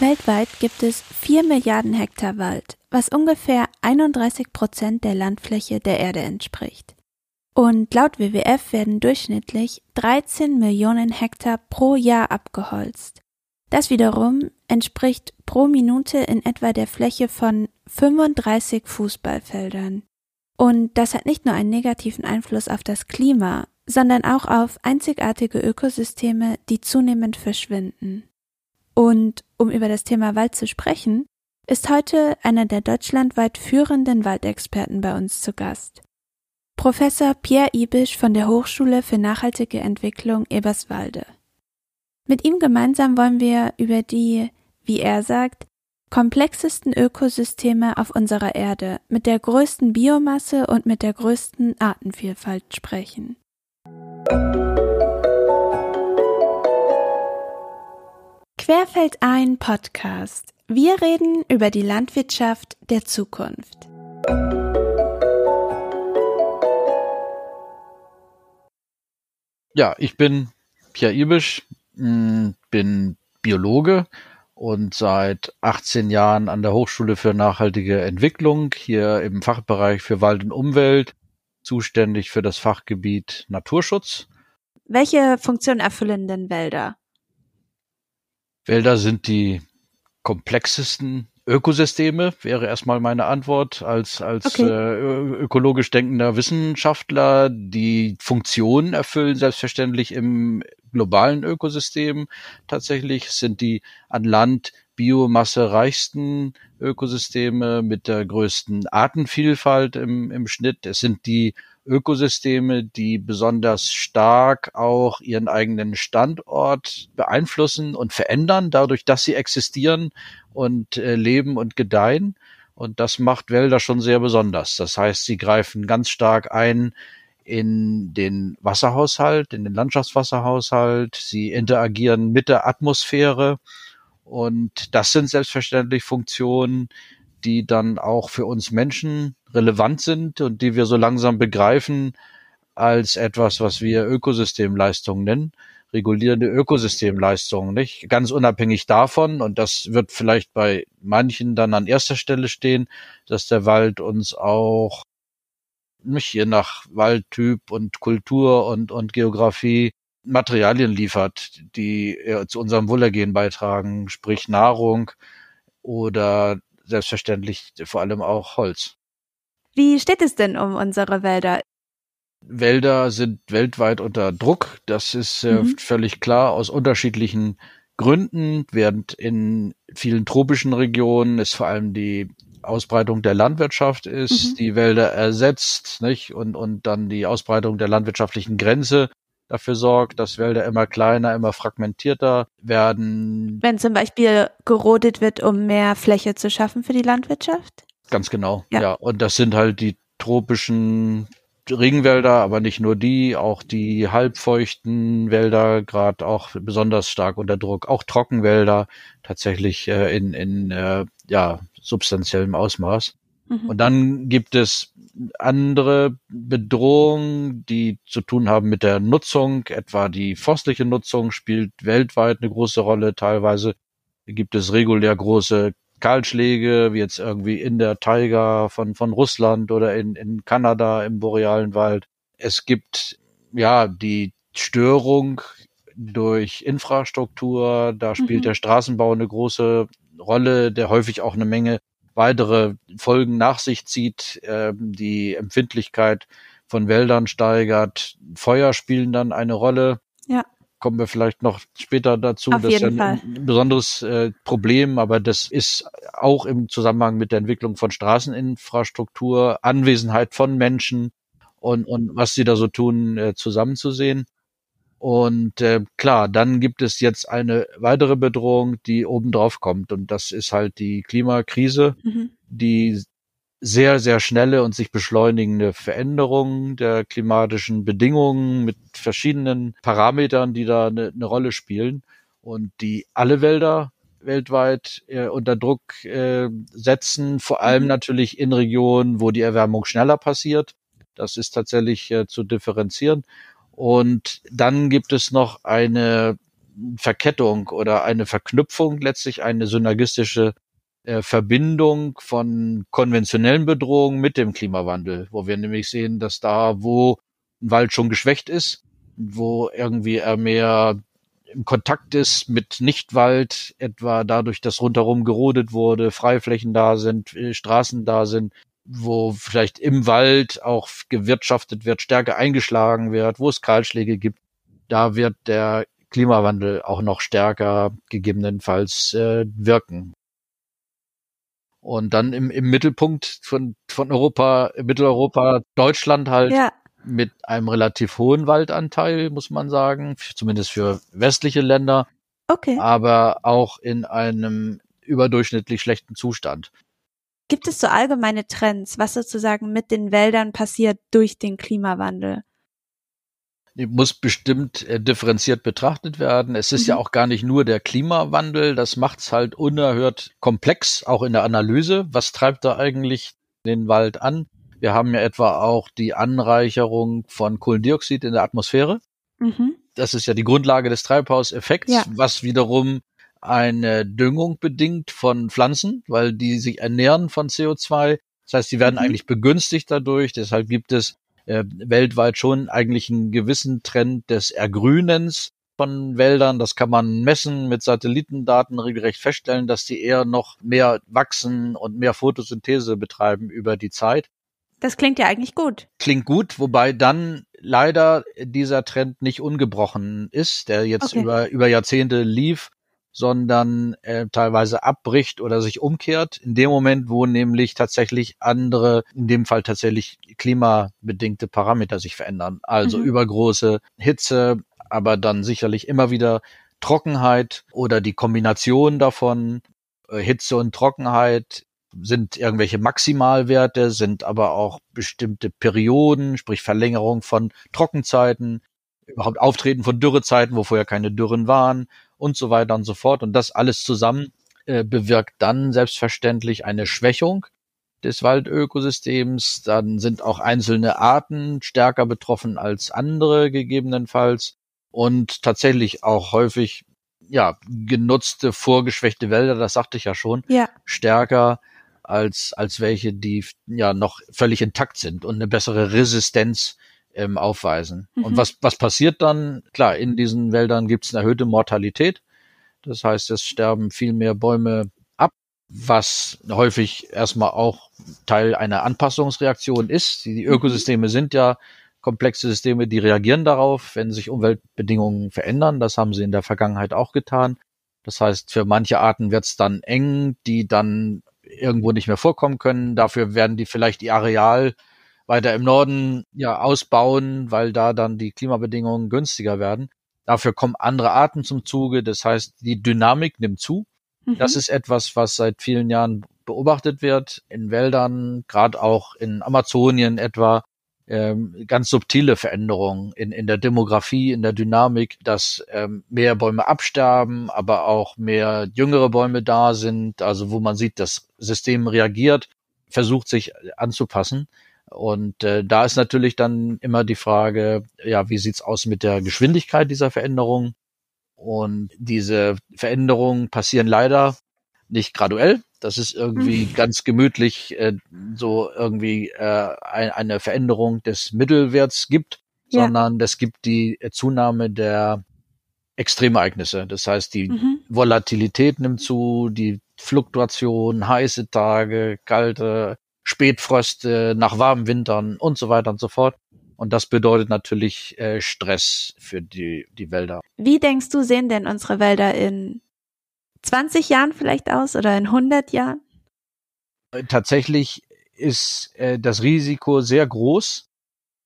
Weltweit gibt es 4 Milliarden Hektar Wald, was ungefähr 31 Prozent der Landfläche der Erde entspricht. Und laut WWF werden durchschnittlich 13 Millionen Hektar pro Jahr abgeholzt. Das wiederum entspricht pro Minute in etwa der Fläche von 35 Fußballfeldern. Und das hat nicht nur einen negativen Einfluss auf das Klima, sondern auch auf einzigartige Ökosysteme, die zunehmend verschwinden. Und um über das Thema Wald zu sprechen, ist heute einer der deutschlandweit führenden Waldexperten bei uns zu Gast. Professor Pierre Ibisch von der Hochschule für nachhaltige Entwicklung Eberswalde. Mit ihm gemeinsam wollen wir über die, wie er sagt, komplexesten Ökosysteme auf unserer Erde mit der größten Biomasse und mit der größten Artenvielfalt sprechen. Querfeld ein Podcast. Wir reden über die Landwirtschaft der Zukunft. Ja, ich bin Pierre Ibisch, hm, bin Biologe und seit 18 Jahren an der Hochschule für nachhaltige Entwicklung hier im Fachbereich für Wald und Umwelt zuständig für das Fachgebiet Naturschutz. Welche Funktion erfüllen denn Wälder? Wälder sind die komplexesten Ökosysteme wäre erstmal meine Antwort als, als okay. äh, ökologisch denkender Wissenschaftler. Die Funktionen erfüllen selbstverständlich im globalen Ökosystem. Tatsächlich sind die an Land Biomasse reichsten Ökosysteme mit der größten Artenvielfalt im, im Schnitt. Es sind die Ökosysteme, die besonders stark auch ihren eigenen Standort beeinflussen und verändern, dadurch, dass sie existieren und äh, leben und gedeihen. Und das macht Wälder schon sehr besonders. Das heißt, sie greifen ganz stark ein in den Wasserhaushalt, in den Landschaftswasserhaushalt. Sie interagieren mit der Atmosphäre. Und das sind selbstverständlich Funktionen, die dann auch für uns Menschen relevant sind und die wir so langsam begreifen als etwas, was wir Ökosystemleistungen nennen, regulierende Ökosystemleistungen, nicht? Ganz unabhängig davon, und das wird vielleicht bei manchen dann an erster Stelle stehen, dass der Wald uns auch nicht je nach Waldtyp und Kultur und, und Geografie Materialien liefert, die zu unserem Wohlergehen beitragen, sprich Nahrung oder selbstverständlich vor allem auch Holz. Wie steht es denn um unsere Wälder? Wälder sind weltweit unter Druck. Das ist äh, mhm. völlig klar aus unterschiedlichen Gründen, während in vielen tropischen Regionen es vor allem die Ausbreitung der Landwirtschaft ist, mhm. die Wälder ersetzt, nicht? Und, und dann die Ausbreitung der landwirtschaftlichen Grenze dafür sorgt, dass Wälder immer kleiner, immer fragmentierter werden. Wenn zum Beispiel gerodet wird, um mehr Fläche zu schaffen für die Landwirtschaft? Ganz genau, ja. ja. Und das sind halt die tropischen Regenwälder, aber nicht nur die, auch die halbfeuchten Wälder, gerade auch besonders stark unter Druck, auch Trockenwälder tatsächlich äh, in, in äh, ja, substanziellem Ausmaß. Mhm. Und dann gibt es andere Bedrohungen, die zu tun haben mit der Nutzung, etwa die forstliche Nutzung spielt weltweit eine große Rolle. Teilweise gibt es regulär große Kahlschläge, wie jetzt irgendwie in der Taiga von, von Russland oder in, in Kanada im borealen Wald. Es gibt ja die Störung durch Infrastruktur, da spielt mhm. der Straßenbau eine große Rolle, der häufig auch eine Menge weitere Folgen nach sich zieht, äh, die Empfindlichkeit von Wäldern steigert. Feuer spielen dann eine Rolle. Ja. Kommen wir vielleicht noch später dazu. Auf das jeden ist ein, ein besonderes äh, Problem, aber das ist auch im Zusammenhang mit der Entwicklung von Straßeninfrastruktur, Anwesenheit von Menschen und, und was sie da so tun, äh, zusammenzusehen. Und äh, klar, dann gibt es jetzt eine weitere Bedrohung, die obendrauf kommt. Und das ist halt die Klimakrise, mhm. die sehr, sehr schnelle und sich beschleunigende Veränderung der klimatischen Bedingungen mit verschiedenen Parametern, die da eine, eine Rolle spielen und die alle Wälder weltweit äh, unter Druck äh, setzen, vor allem mhm. natürlich in Regionen, wo die Erwärmung schneller passiert. Das ist tatsächlich äh, zu differenzieren. Und dann gibt es noch eine Verkettung oder eine Verknüpfung, letztlich eine synergistische äh, Verbindung von konventionellen Bedrohungen mit dem Klimawandel, wo wir nämlich sehen, dass da, wo ein Wald schon geschwächt ist, wo irgendwie er mehr im Kontakt ist mit Nichtwald, etwa dadurch, dass rundherum gerodet wurde, Freiflächen da sind, äh, Straßen da sind, wo vielleicht im Wald auch gewirtschaftet wird, stärker eingeschlagen wird, wo es Kahlschläge gibt, da wird der Klimawandel auch noch stärker gegebenenfalls äh, wirken. Und dann im, im Mittelpunkt von, von Europa, Mitteleuropa, Deutschland halt ja. mit einem relativ hohen Waldanteil, muss man sagen, zumindest für westliche Länder. Okay. Aber auch in einem überdurchschnittlich schlechten Zustand. Gibt es so allgemeine Trends, was sozusagen mit den Wäldern passiert durch den Klimawandel? Die muss bestimmt äh, differenziert betrachtet werden. Es ist mhm. ja auch gar nicht nur der Klimawandel, das macht es halt unerhört komplex, auch in der Analyse. Was treibt da eigentlich den Wald an? Wir haben ja etwa auch die Anreicherung von Kohlendioxid in der Atmosphäre. Mhm. Das ist ja die Grundlage des Treibhauseffekts, ja. was wiederum eine Düngung bedingt von Pflanzen, weil die sich ernähren von CO2. Das heißt, die werden mhm. eigentlich begünstigt dadurch. Deshalb gibt es äh, weltweit schon eigentlich einen gewissen Trend des Ergrünens von Wäldern. Das kann man messen mit Satellitendaten regelrecht feststellen, dass die eher noch mehr wachsen und mehr Photosynthese betreiben über die Zeit. Das klingt ja eigentlich gut. Klingt gut, wobei dann leider dieser Trend nicht ungebrochen ist, der jetzt okay. über, über Jahrzehnte lief sondern äh, teilweise abbricht oder sich umkehrt. In dem Moment, wo nämlich tatsächlich andere, in dem Fall tatsächlich klimabedingte Parameter sich verändern. Also mhm. übergroße Hitze, aber dann sicherlich immer wieder Trockenheit oder die Kombination davon, äh, Hitze und Trockenheit sind irgendwelche Maximalwerte, sind aber auch bestimmte Perioden, sprich Verlängerung von Trockenzeiten, überhaupt Auftreten von Dürrezeiten, wo vorher keine Dürren waren und so weiter und so fort. Und das alles zusammen äh, bewirkt dann selbstverständlich eine Schwächung des Waldökosystems. Dann sind auch einzelne Arten stärker betroffen als andere gegebenenfalls und tatsächlich auch häufig ja genutzte vorgeschwächte Wälder, das sagte ich ja schon, ja. stärker als als welche, die ja noch völlig intakt sind und eine bessere Resistenz ähm, aufweisen. Mhm. Und was, was passiert dann? Klar, in diesen Wäldern gibt es eine erhöhte Mortalität. Das heißt, es sterben viel mehr Bäume ab, was häufig erstmal auch Teil einer Anpassungsreaktion ist. Die, die mhm. Ökosysteme sind ja komplexe Systeme, die reagieren darauf, wenn sich Umweltbedingungen verändern. Das haben sie in der Vergangenheit auch getan. Das heißt, für manche Arten wird es dann eng, die dann irgendwo nicht mehr vorkommen können. Dafür werden die vielleicht ihr Areal weiter im Norden ja ausbauen, weil da dann die Klimabedingungen günstiger werden. Dafür kommen andere Arten zum Zuge. Das heißt, die Dynamik nimmt zu. Mhm. Das ist etwas, was seit vielen Jahren beobachtet wird in Wäldern, gerade auch in Amazonien etwa. Ähm, ganz subtile Veränderungen in, in der Demografie, in der Dynamik, dass ähm, mehr Bäume absterben, aber auch mehr jüngere Bäume da sind, also wo man sieht, das System reagiert, versucht sich anzupassen. Und äh, da ist natürlich dann immer die Frage, ja, wie sieht's aus mit der Geschwindigkeit dieser Veränderung? Und diese Veränderungen passieren leider nicht graduell. Das ist irgendwie mhm. ganz gemütlich äh, so irgendwie äh, ein, eine Veränderung des Mittelwerts gibt, ja. sondern es gibt die Zunahme der Extremereignisse. Das heißt, die mhm. Volatilität nimmt zu, die Fluktuation, heiße Tage, kalte, Spätfröste nach warmen Wintern und so weiter und so fort. Und das bedeutet natürlich äh, Stress für die, die Wälder. Wie denkst du, sehen denn unsere Wälder in 20 Jahren vielleicht aus oder in 100 Jahren? Äh, tatsächlich ist äh, das Risiko sehr groß,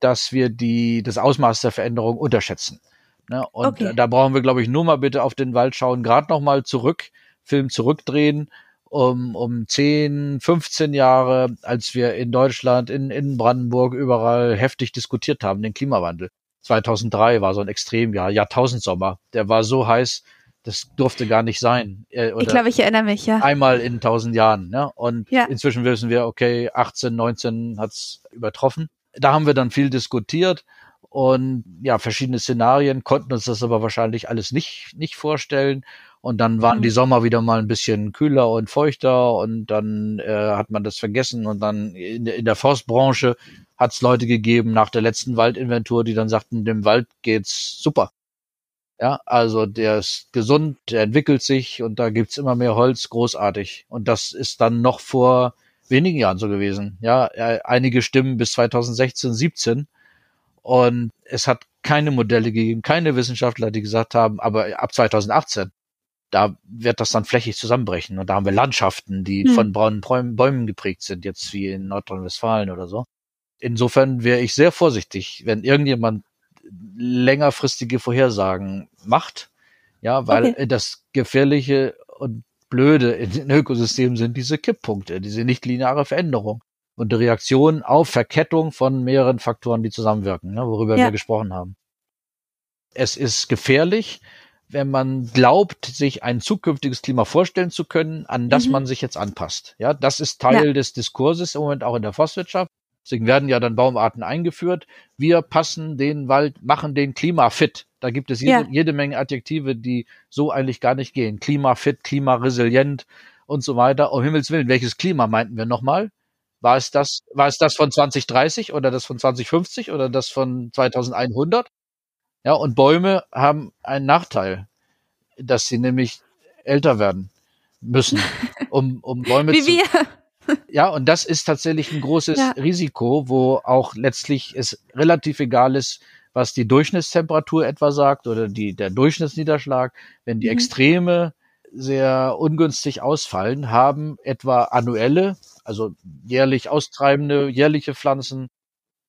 dass wir die, das Ausmaß der Veränderung unterschätzen. Ne? Und okay. da brauchen wir, glaube ich, nur mal bitte auf den Wald schauen, gerade noch mal zurück, Film zurückdrehen um, um 10, 15 Jahre, als wir in Deutschland, in, in Brandenburg überall heftig diskutiert haben, den Klimawandel. 2003 war so ein Extremjahr, Jahrtausendsommer. Der war so heiß, das durfte gar nicht sein. Äh, ich glaube, ich erinnere mich, ja. Einmal in tausend Jahren. Ne? Und ja. inzwischen wissen wir, okay, 18, 19 hat's übertroffen. Da haben wir dann viel diskutiert und ja, verschiedene Szenarien, konnten uns das aber wahrscheinlich alles nicht, nicht vorstellen. Und dann waren mhm. die Sommer wieder mal ein bisschen kühler und feuchter und dann äh, hat man das vergessen und dann in, in der Forstbranche hat es Leute gegeben nach der letzten Waldinventur, die dann sagten, dem Wald geht's super. Ja, also der ist gesund, der entwickelt sich und da gibt's immer mehr Holz, großartig. Und das ist dann noch vor wenigen Jahren so gewesen. Ja, äh, einige Stimmen bis 2016, 17 und es hat keine Modelle gegeben, keine Wissenschaftler, die gesagt haben, aber ab 2018, da wird das dann flächig zusammenbrechen. Und da haben wir Landschaften, die hm. von braunen Bäumen geprägt sind, jetzt wie in Nordrhein-Westfalen oder so. Insofern wäre ich sehr vorsichtig, wenn irgendjemand längerfristige Vorhersagen macht, ja, weil okay. das Gefährliche und Blöde in den Ökosystemen sind diese Kipppunkte, diese nicht lineare Veränderung und die Reaktion auf Verkettung von mehreren Faktoren, die zusammenwirken, ne, worüber ja. wir gesprochen haben. Es ist gefährlich, wenn man glaubt, sich ein zukünftiges Klima vorstellen zu können, an das mhm. man sich jetzt anpasst. Ja, das ist Teil ja. des Diskurses im Moment auch in der Forstwirtschaft. Deswegen werden ja dann Baumarten eingeführt. Wir passen den Wald, machen den klimafit. Da gibt es jede, ja. jede Menge Adjektive, die so eigentlich gar nicht gehen. Klimafit, klimaresilient und so weiter. Um Himmels Willen, welches Klima meinten wir nochmal? War es das, war es das von 2030 oder das von 2050 oder das von 2100? Ja, und Bäume haben einen Nachteil, dass sie nämlich älter werden müssen, um, um Bäume Wie zu. Wir. Ja, und das ist tatsächlich ein großes ja. Risiko, wo auch letztlich es relativ egal ist, was die Durchschnittstemperatur etwa sagt oder die, der Durchschnittsniederschlag. Wenn die mhm. Extreme sehr ungünstig ausfallen, haben etwa annuelle also jährlich austreibende, jährliche Pflanzen,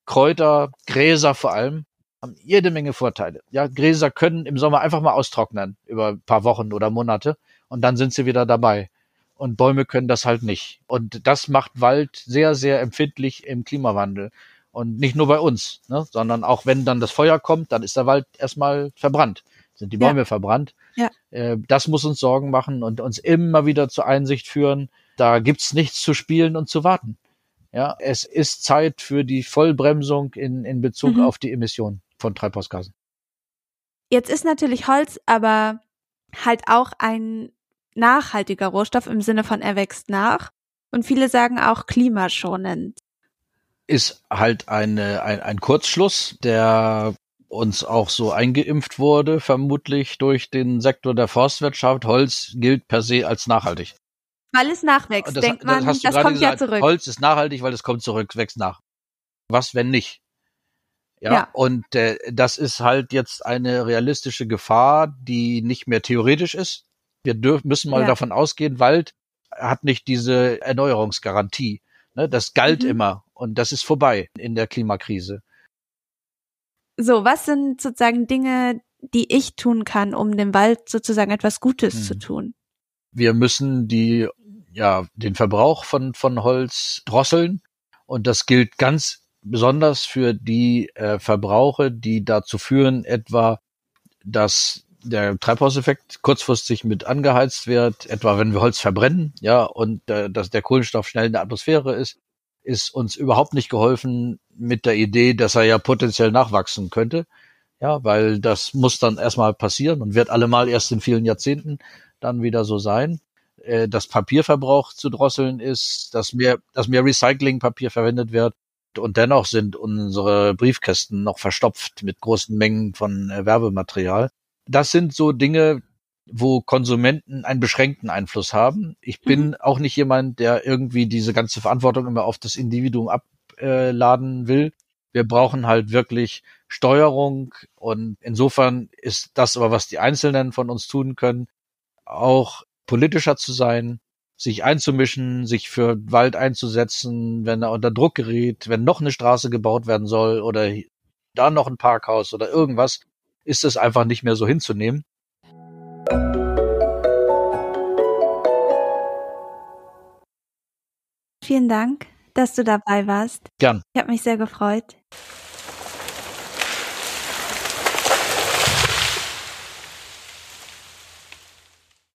Kräuter, Gräser vor allem, haben jede Menge Vorteile. Ja, Gräser können im Sommer einfach mal austrocknen über ein paar Wochen oder Monate und dann sind sie wieder dabei. Und Bäume können das halt nicht. Und das macht Wald sehr, sehr empfindlich im Klimawandel. Und nicht nur bei uns, ne, sondern auch wenn dann das Feuer kommt, dann ist der Wald erstmal verbrannt, sind die Bäume ja. verbrannt. Ja. Äh, das muss uns Sorgen machen und uns immer wieder zur Einsicht führen, da gibt's nichts zu spielen und zu warten. Ja, es ist Zeit für die Vollbremsung in, in Bezug mhm. auf die Emissionen von Treibhausgasen. Jetzt ist natürlich Holz aber halt auch ein nachhaltiger Rohstoff im Sinne von er wächst nach. Und viele sagen auch klimaschonend. Ist halt eine, ein, ein Kurzschluss, der uns auch so eingeimpft wurde, vermutlich durch den Sektor der Forstwirtschaft. Holz gilt per se als nachhaltig. Weil es nachwächst, das, denkt man, das, das kommt gesagt, ja zurück. Holz ist nachhaltig, weil es kommt zurück, wächst nach. Was, wenn nicht? Ja, ja. und äh, das ist halt jetzt eine realistische Gefahr, die nicht mehr theoretisch ist. Wir dürfen, müssen mal ja. davon ausgehen, Wald hat nicht diese Erneuerungsgarantie. Ne? Das galt mhm. immer und das ist vorbei in der Klimakrise. So, was sind sozusagen Dinge, die ich tun kann, um dem Wald sozusagen etwas Gutes mhm. zu tun? Wir müssen die ja, den Verbrauch von, von Holz drosseln. Und das gilt ganz besonders für die äh, Verbrauche, die dazu führen, etwa, dass der Treibhauseffekt kurzfristig mit angeheizt wird, etwa wenn wir Holz verbrennen, ja, und äh, dass der Kohlenstoff schnell in der Atmosphäre ist, ist uns überhaupt nicht geholfen mit der Idee, dass er ja potenziell nachwachsen könnte. Ja, weil das muss dann erstmal passieren und wird allemal erst in vielen Jahrzehnten dann wieder so sein. Äh, das Papierverbrauch zu drosseln ist, dass mehr, dass mehr Recyclingpapier verwendet wird. Und dennoch sind unsere Briefkästen noch verstopft mit großen Mengen von äh, Werbematerial. Das sind so Dinge, wo Konsumenten einen beschränkten Einfluss haben. Ich bin mhm. auch nicht jemand, der irgendwie diese ganze Verantwortung immer auf das Individuum abladen will. Wir brauchen halt wirklich Steuerung und insofern ist das aber, was die Einzelnen von uns tun können, auch politischer zu sein, sich einzumischen, sich für Wald einzusetzen, wenn er unter Druck gerät, wenn noch eine Straße gebaut werden soll oder da noch ein Parkhaus oder irgendwas, ist es einfach nicht mehr so hinzunehmen. Vielen Dank, dass du dabei warst. Gern. Ich habe mich sehr gefreut.